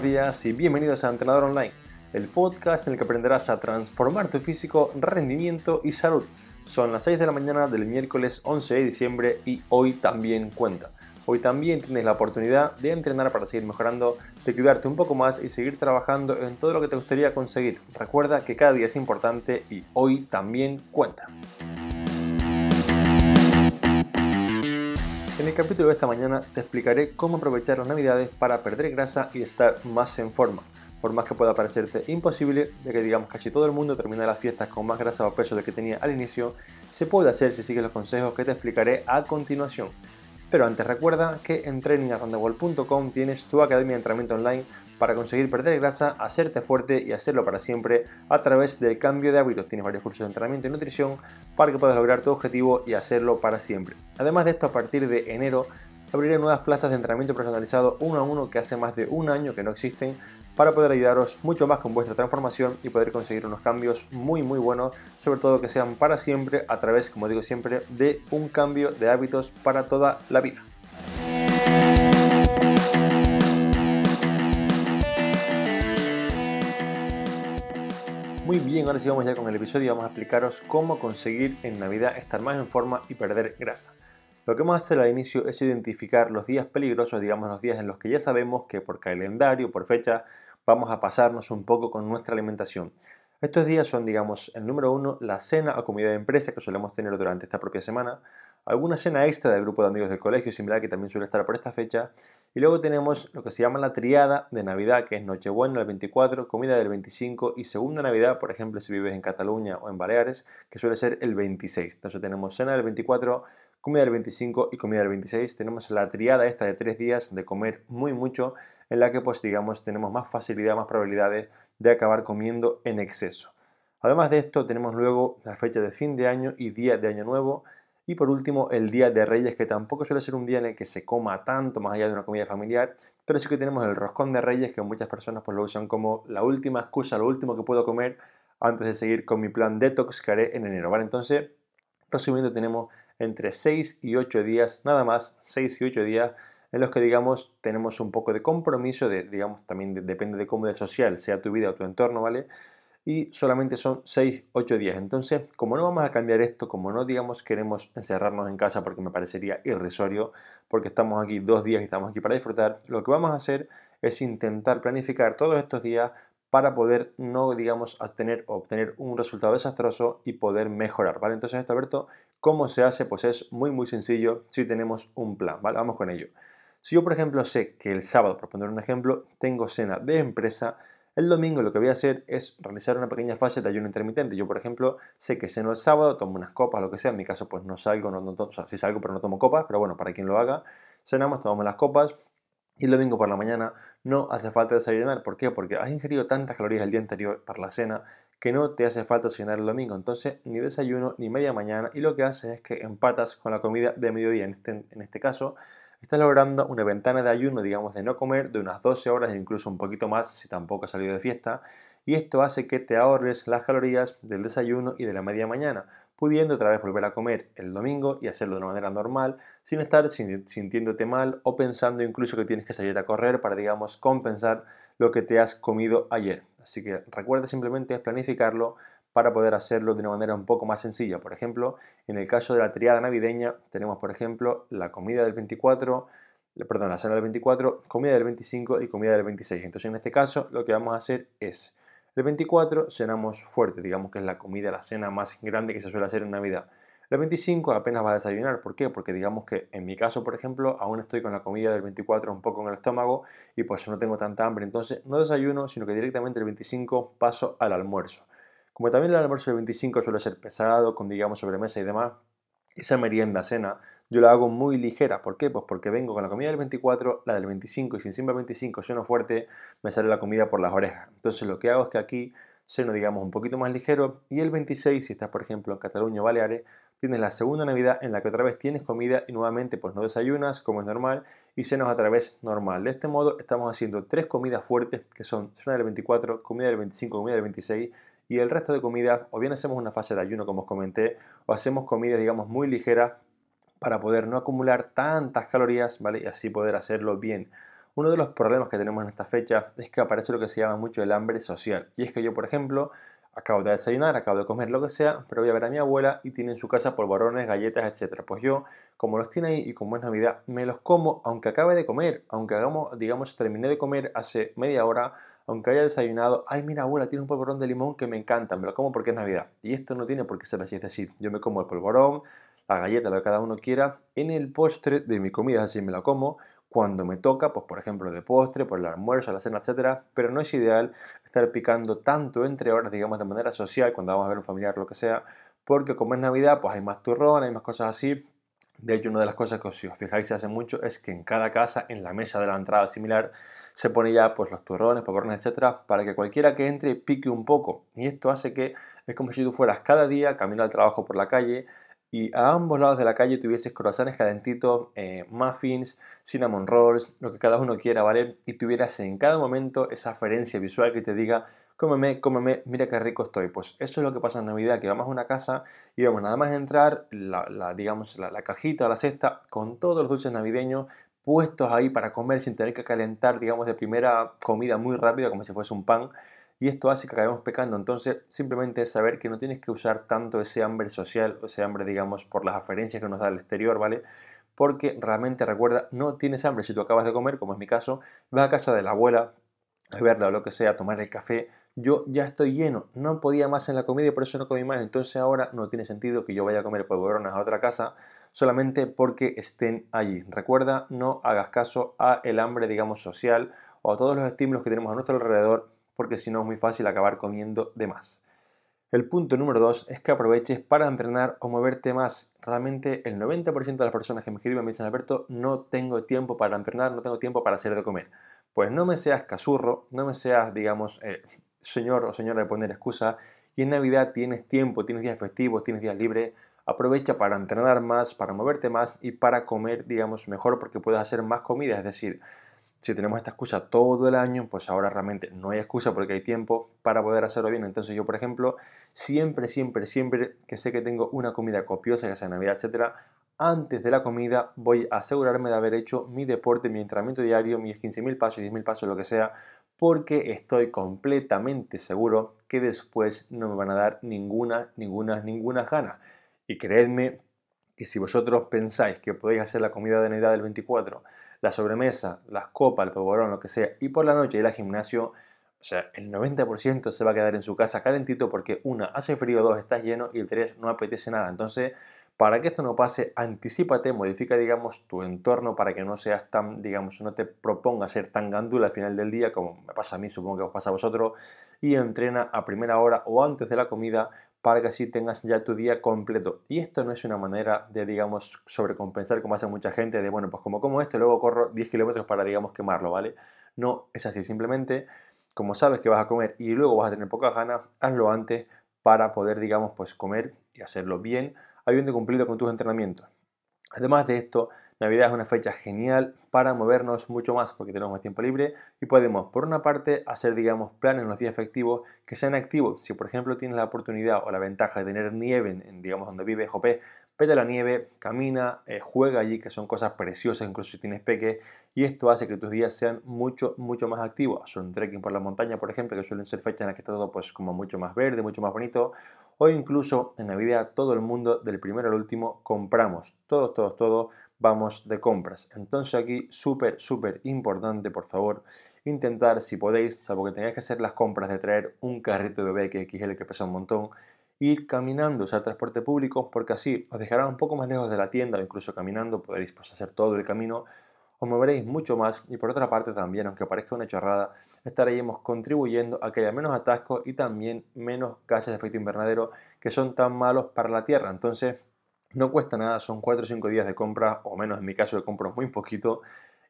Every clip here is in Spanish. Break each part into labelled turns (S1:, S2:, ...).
S1: buenos días y bienvenidos a Entrenador Online, el podcast en el que aprenderás a transformar tu físico, rendimiento y salud. Son las 6 de la mañana del miércoles 11 de diciembre y hoy también cuenta. Hoy también tienes la oportunidad de entrenar para seguir mejorando, de cuidarte un poco más y seguir trabajando en todo lo que te gustaría conseguir. Recuerda que cada día es importante y hoy también cuenta. En el capítulo de esta mañana te explicaré cómo aprovechar las navidades para perder grasa y estar más en forma. Por más que pueda parecerte imposible, ya que digamos casi todo el mundo termina las fiestas con más grasa o peso del que tenía al inicio, se puede hacer si sigues los consejos que te explicaré a continuación. Pero antes recuerda que en trainingarrondewall.com tienes tu academia de entrenamiento online para conseguir perder grasa, hacerte fuerte y hacerlo para siempre a través del cambio de hábitos. Tienes varios cursos de entrenamiento y nutrición para que puedas lograr tu objetivo y hacerlo para siempre. Además de esto, a partir de enero abriré nuevas plazas de entrenamiento personalizado uno a uno que hace más de un año que no existen para poder ayudaros mucho más con vuestra transformación y poder conseguir unos cambios muy muy buenos, sobre todo que sean para siempre a través, como digo siempre, de un cambio de hábitos para toda la vida. Muy bien, ahora sí vamos ya con el episodio y vamos a explicaros cómo conseguir en Navidad estar más en forma y perder grasa. Lo que vamos a hacer al inicio es identificar los días peligrosos, digamos los días en los que ya sabemos que por calendario, por fecha, vamos a pasarnos un poco con nuestra alimentación. Estos días son, digamos, el número uno, la cena o comida de empresa que solemos tener durante esta propia semana alguna cena extra del grupo de amigos del colegio, similar que también suele estar por esta fecha. Y luego tenemos lo que se llama la triada de Navidad, que es Nochebuena el 24, comida del 25 y segunda Navidad, por ejemplo, si vives en Cataluña o en Baleares, que suele ser el 26. Entonces tenemos cena del 24, comida del 25 y comida del 26. Tenemos la triada esta de tres días de comer muy mucho, en la que pues digamos tenemos más facilidad, más probabilidades de acabar comiendo en exceso. Además de esto tenemos luego la fecha de fin de año y día de año nuevo, y por último, el Día de Reyes, que tampoco suele ser un día en el que se coma tanto más allá de una comida familiar, pero sí que tenemos el roscón de Reyes, que muchas personas pues, lo usan como la última excusa, lo último que puedo comer antes de seguir con mi plan detox que haré en enero. ¿vale? Entonces, resumiendo, tenemos entre 6 y 8 días, nada más, 6 y 8 días en los que digamos tenemos un poco de compromiso, de, digamos también depende de cómo de social sea tu vida o tu entorno, ¿vale? Y solamente son 6-8 días. Entonces, como no vamos a cambiar esto, como no digamos queremos encerrarnos en casa porque me parecería irrisorio, porque estamos aquí dos días y estamos aquí para disfrutar, lo que vamos a hacer es intentar planificar todos estos días para poder no, digamos, obtener, obtener un resultado desastroso y poder mejorar, ¿vale? Entonces esto, Alberto, ¿cómo se hace? Pues es muy, muy sencillo si tenemos un plan. Vamos con ello. Si yo, por ejemplo, sé que el sábado, por poner un ejemplo, tengo cena de empresa, el domingo lo que voy a hacer es realizar una pequeña fase de ayuno intermitente. Yo, por ejemplo, sé que ceno el sábado, tomo unas copas, lo que sea. En mi caso, pues no salgo, no, o sea, sí salgo, pero no tomo copas. Pero bueno, para quien lo haga, cenamos, tomamos las copas. Y el domingo por la mañana no hace falta desayunar. ¿Por qué? Porque has ingerido tantas calorías el día anterior para la cena que no te hace falta desayunar el domingo. Entonces, ni desayuno ni media mañana. Y lo que haces es que empatas con la comida de mediodía. En este, en este caso, estás logrando una ventana de ayuno, digamos, de no comer de unas 12 horas e incluso un poquito más si tampoco has salido de fiesta. Y esto hace que te ahorres las calorías del desayuno y de la media mañana, pudiendo otra vez volver a comer el domingo y hacerlo de una manera normal, sin estar sintiéndote mal o pensando incluso que tienes que salir a correr para, digamos, compensar lo que te has comido ayer. Así que recuerda simplemente planificarlo para poder hacerlo de una manera un poco más sencilla. Por ejemplo, en el caso de la triada navideña, tenemos, por ejemplo, la comida del 24, perdón, la cena del 24, comida del 25 y comida del 26. Entonces, en este caso, lo que vamos a hacer es, el 24 cenamos fuerte, digamos que es la comida, la cena más grande que se suele hacer en Navidad. El 25 apenas va a desayunar, ¿por qué? Porque digamos que en mi caso, por ejemplo, aún estoy con la comida del 24 un poco en el estómago y pues no tengo tanta hambre, entonces no desayuno, sino que directamente el 25 paso al almuerzo. Como también el almuerzo del 25 suele ser pesado, con digamos sobremesa y demás, esa merienda, cena, yo la hago muy ligera. ¿Por qué? Pues porque vengo con la comida del 24, la del 25 y si encima el 25 ceno fuerte, me sale la comida por las orejas. Entonces lo que hago es que aquí ceno, digamos, un poquito más ligero y el 26, si estás por ejemplo en Cataluña o Baleares, tienes la segunda Navidad en la que otra vez tienes comida y nuevamente pues no desayunas como es normal y cenas a través normal. De este modo estamos haciendo tres comidas fuertes que son cena del 24, comida del 25, comida del 26 y el resto de comidas o bien hacemos una fase de ayuno como os comenté o hacemos comidas digamos muy ligeras para poder no acumular tantas calorías, ¿vale? Y así poder hacerlo bien. Uno de los problemas que tenemos en esta fecha es que aparece lo que se llama mucho el hambre social. Y es que yo, por ejemplo, acabo de desayunar, acabo de comer lo que sea, pero voy a ver a mi abuela y tiene en su casa polvorones, galletas, etc. Pues yo, como los tiene ahí y como es Navidad, me los como aunque acabe de comer, aunque hagamos, digamos, terminé de comer hace media hora, aunque haya desayunado, ay mira abuela, tiene un polvorón de limón que me encanta, me lo como porque es Navidad. Y esto no tiene por qué ser así, es decir, yo me como el polvorón, la galleta, lo que cada uno quiera, en el postre de mi comida, así me la como, cuando me toca, pues por ejemplo de postre, por el almuerzo, la cena, etcétera, pero no es ideal estar picando tanto entre horas, digamos de manera social, cuando vamos a ver un familiar, lo que sea, porque como es Navidad, pues hay más turrón, hay más cosas así. De hecho, una de las cosas que si os fijáis se hace mucho es que en cada casa, en la mesa de la entrada similar, se pone ya pues los turrones, popcornes, etcétera, para que cualquiera que entre pique un poco. Y esto hace que es como si tú fueras cada día camino al trabajo por la calle, y a ambos lados de la calle tuvieses croissants calentitos, eh, muffins, cinnamon rolls, lo que cada uno quiera, ¿vale? Y tuvieras en cada momento esa referencia visual que te diga, cómeme, cómeme, mira qué rico estoy. Pues eso es lo que pasa en Navidad, que vamos a una casa y vamos nada más entrar, la, digamos, la, la cajita la cesta con todos los dulces navideños puestos ahí para comer sin tener que calentar, digamos, de primera comida muy rápida, como si fuese un pan y esto hace que acabemos pecando. Entonces, simplemente es saber que no tienes que usar tanto ese hambre social, ese hambre, digamos, por las aferencias que nos da el exterior, ¿vale? Porque realmente recuerda, no tienes hambre si tú acabas de comer, como es mi caso, vas a casa de la abuela a verla o lo que sea, a tomar el café. Yo ya estoy lleno, no podía más en la comida y por eso no comí más. Entonces ahora no tiene sentido que yo vaya a comer polvoronas a otra casa solamente porque estén allí. Recuerda, no hagas caso a el hambre, digamos, social o a todos los estímulos que tenemos a nuestro alrededor porque si no es muy fácil acabar comiendo de más. El punto número 2 es que aproveches para entrenar o moverte más. Realmente el 90% de las personas que me escriben me dicen, Alberto, no tengo tiempo para entrenar, no tengo tiempo para hacer de comer. Pues no me seas casurro, no me seas, digamos, eh, señor o señora de poner excusa. Y en Navidad tienes tiempo, tienes días festivos, tienes días libres. Aprovecha para entrenar más, para moverte más y para comer, digamos, mejor porque puedes hacer más comida. Es decir, si tenemos esta excusa todo el año, pues ahora realmente no hay excusa porque hay tiempo para poder hacerlo bien. Entonces yo, por ejemplo, siempre, siempre, siempre que sé que tengo una comida copiosa, ya sea Navidad, etcétera, antes de la comida voy a asegurarme de haber hecho mi deporte, mi entrenamiento diario, mis 15.000 pasos, 10.000 pasos, lo que sea, porque estoy completamente seguro que después no me van a dar ninguna, ninguna, ninguna gana. Y creedme que si vosotros pensáis que podéis hacer la comida de Navidad del 24 la sobremesa, las copas, el polvorón, lo que sea, y por la noche ir al gimnasio, o sea, el 90% se va a quedar en su casa calentito porque una, hace frío, dos, estás lleno y el tres, no apetece nada. Entonces, para que esto no pase, anticipate, modifica, digamos, tu entorno para que no seas tan, digamos, no te proponga ser tan gandula al final del día, como me pasa a mí, supongo que os pasa a vosotros, y entrena a primera hora o antes de la comida para que así tengas ya tu día completo. Y esto no es una manera de, digamos, sobrecompensar como hace mucha gente, de, bueno, pues como como esto, luego corro 10 kilómetros para, digamos, quemarlo, ¿vale? No es así, simplemente, como sabes que vas a comer y luego vas a tener poca ganas, hazlo antes para poder, digamos, pues comer y hacerlo bien, habiendo cumplido con tus entrenamientos. Además de esto, Navidad es una fecha genial para movernos mucho más porque tenemos más tiempo libre y podemos, por una parte, hacer, digamos, planes en los días efectivos que sean activos. Si, por ejemplo, tienes la oportunidad o la ventaja de tener nieve en, digamos, donde vive Jopé, vete a la nieve, camina, eh, juega allí, que son cosas preciosas, incluso si tienes peques, y esto hace que tus días sean mucho, mucho más activos. Son un trekking por la montaña, por ejemplo, que suelen ser fechas en las que está todo pues como mucho más verde, mucho más bonito, o incluso en Navidad todo el mundo, del primero al último, compramos, todos, todos, todos, vamos de compras. Entonces aquí súper, súper importante, por favor, intentar, si podéis, salvo que tengáis que hacer las compras de traer un carrito de bebé que XL que pesa un montón, ir caminando, usar transporte público, porque así os dejará un poco más lejos de la tienda o incluso caminando podréis pues, hacer todo el camino, os moveréis mucho más y por otra parte también, aunque parezca una chorrada, estaréis contribuyendo a que haya menos atascos y también menos gases de efecto invernadero que son tan malos para la Tierra. Entonces, no cuesta nada, son 4 o 5 días de compra, o menos en mi caso, de compro muy poquito,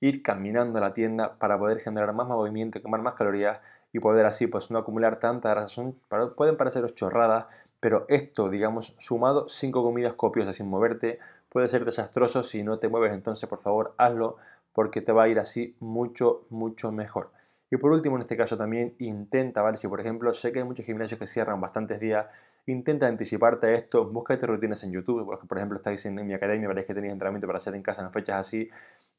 S1: ir caminando a la tienda para poder generar más movimiento, quemar más calorías y poder así pues no acumular tanta grasa. Son, pueden pareceros chorradas, pero esto, digamos, sumado 5 comidas copiosas sin moverte, puede ser desastroso si no te mueves. Entonces, por favor, hazlo porque te va a ir así mucho, mucho mejor. Y por último, en este caso también intenta, ¿vale? Si por ejemplo sé que hay muchos gimnasios que cierran bastantes días intenta anticiparte a esto, búscate rutinas en YouTube, porque por ejemplo estáis en, mi academia, veréis que tenéis entrenamiento para hacer en casa en fechas así,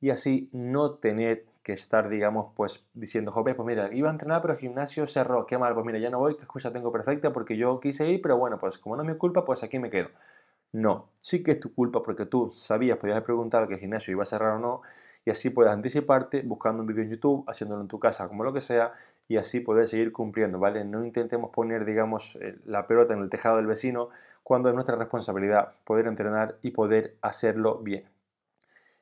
S1: y así no tener que estar, digamos, pues diciendo, joder, pues mira, iba a entrenar pero el gimnasio cerró, qué mal, pues mira, ya no voy, qué excusa tengo perfecta porque yo quise ir, pero bueno, pues como no es mi culpa, pues aquí me quedo. No, sí que es tu culpa porque tú sabías, podías haber preguntado que el gimnasio iba a cerrar o no, y así puedes anticiparte buscando un vídeo en YouTube, haciéndolo en tu casa, como lo que sea, y así poder seguir cumpliendo, ¿vale? No intentemos poner, digamos, eh, la pelota en el tejado del vecino cuando es nuestra responsabilidad poder entrenar y poder hacerlo bien.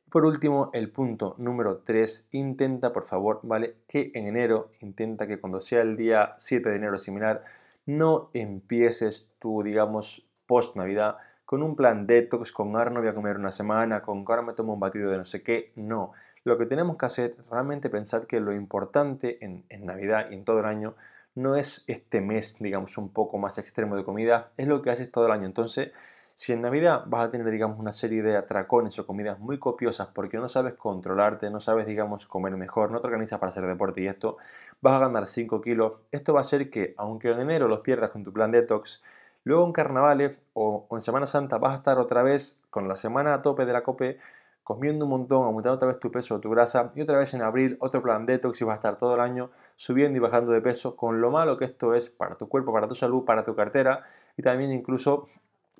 S1: Por último, el punto número 3, intenta por favor, ¿vale? Que en enero, intenta que cuando sea el día 7 de enero similar, no empieces tu, digamos, post Navidad con un plan detox, con ahora no voy a comer una semana, con ahora me tomo un batido de no sé qué, no. Lo que tenemos que hacer realmente pensar que lo importante en, en Navidad y en todo el año no es este mes, digamos, un poco más extremo de comida, es lo que haces todo el año. Entonces, si en Navidad vas a tener, digamos, una serie de atracones o comidas muy copiosas porque no sabes controlarte, no sabes, digamos, comer mejor, no te organizas para hacer deporte y esto, vas a ganar 5 kilos, esto va a hacer que, aunque en enero los pierdas con tu plan detox, Luego en carnavales o, en Semana Santa vas a estar otra vez con la semana a tope de la COPE, comiendo un montón, aumentando otra vez tu peso o tu grasa, y otra vez en abril otro plan detox y vas a estar todo el año subiendo y bajando de peso, con lo malo que esto es para tu cuerpo, para tu salud, para tu cartera y también incluso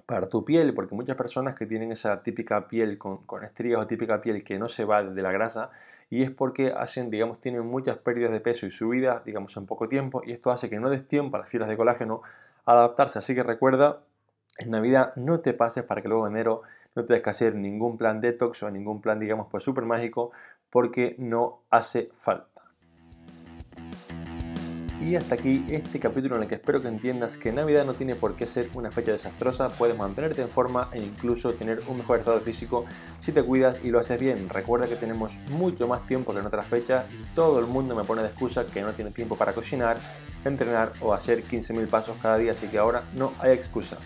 S1: para tu piel, porque muchas personas que tienen esa típica piel con, con estrías o típica piel que no se va de la grasa, y es porque hacen, digamos, tienen muchas pérdidas de peso y subidas, digamos, en poco tiempo, y esto hace que no des tiempo a las fibras de colágeno adaptarse. Así que recuerda, en Navidad no te pases para que luego en enero no tengas que hacer ningún plan detox o ningún plan, digamos, pues súper mágico, porque no hace falta. Y hasta aquí este capítulo en el que espero que entiendas que Navidad no tiene por qué ser una fecha desastrosa, puedes mantenerte en forma e incluso tener un mejor estado físico si te cuidas y lo haces bien. Recuerda que tenemos mucho más tiempo que en otras fechas y todo el mundo me pone de excusa que no tiene tiempo para cocinar, entrenar o hacer 15.000 pasos cada día, así que ahora no hay excusa.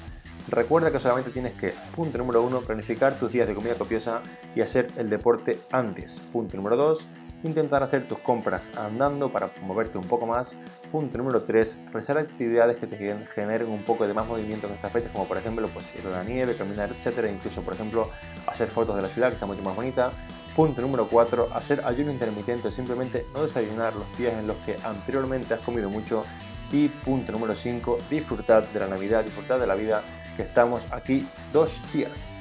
S1: Recuerda que solamente tienes que, punto número uno, planificar tus días de comida copiosa y hacer el deporte antes. Punto número 2, intentar hacer tus compras andando para moverte un poco más. Punto número 3, realizar actividades que te generen un poco de más movimiento en estas fechas, como por ejemplo pues, ir a la nieve, caminar, etcétera, incluso por ejemplo hacer fotos de la ciudad que está mucho más bonita. Punto número 4, hacer ayuno intermitente o simplemente no desayunar los días en los que anteriormente has comido mucho. Y punto número 5, disfrutar de la Navidad, disfrutar de la vida que estamos aquí dos días.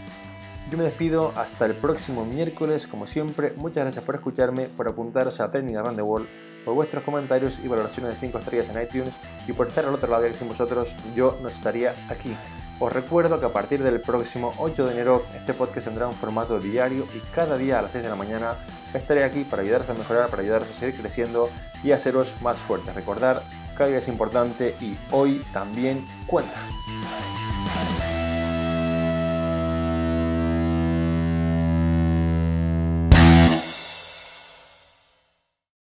S1: Yo me despido hasta el próximo miércoles, como siempre. Muchas gracias por escucharme, por apuntaros a Training Around the World, por vuestros comentarios y valoraciones de 5 estrellas en iTunes y por estar al otro lado, que sin vosotros yo no estaría aquí. Os recuerdo que a partir del próximo 8 de enero este podcast tendrá un formato diario y cada día a las 6 de la mañana estaré aquí para ayudaros a mejorar, para ayudaros a seguir creciendo y haceros más fuertes. Recordar, cada día es importante y hoy también cuenta.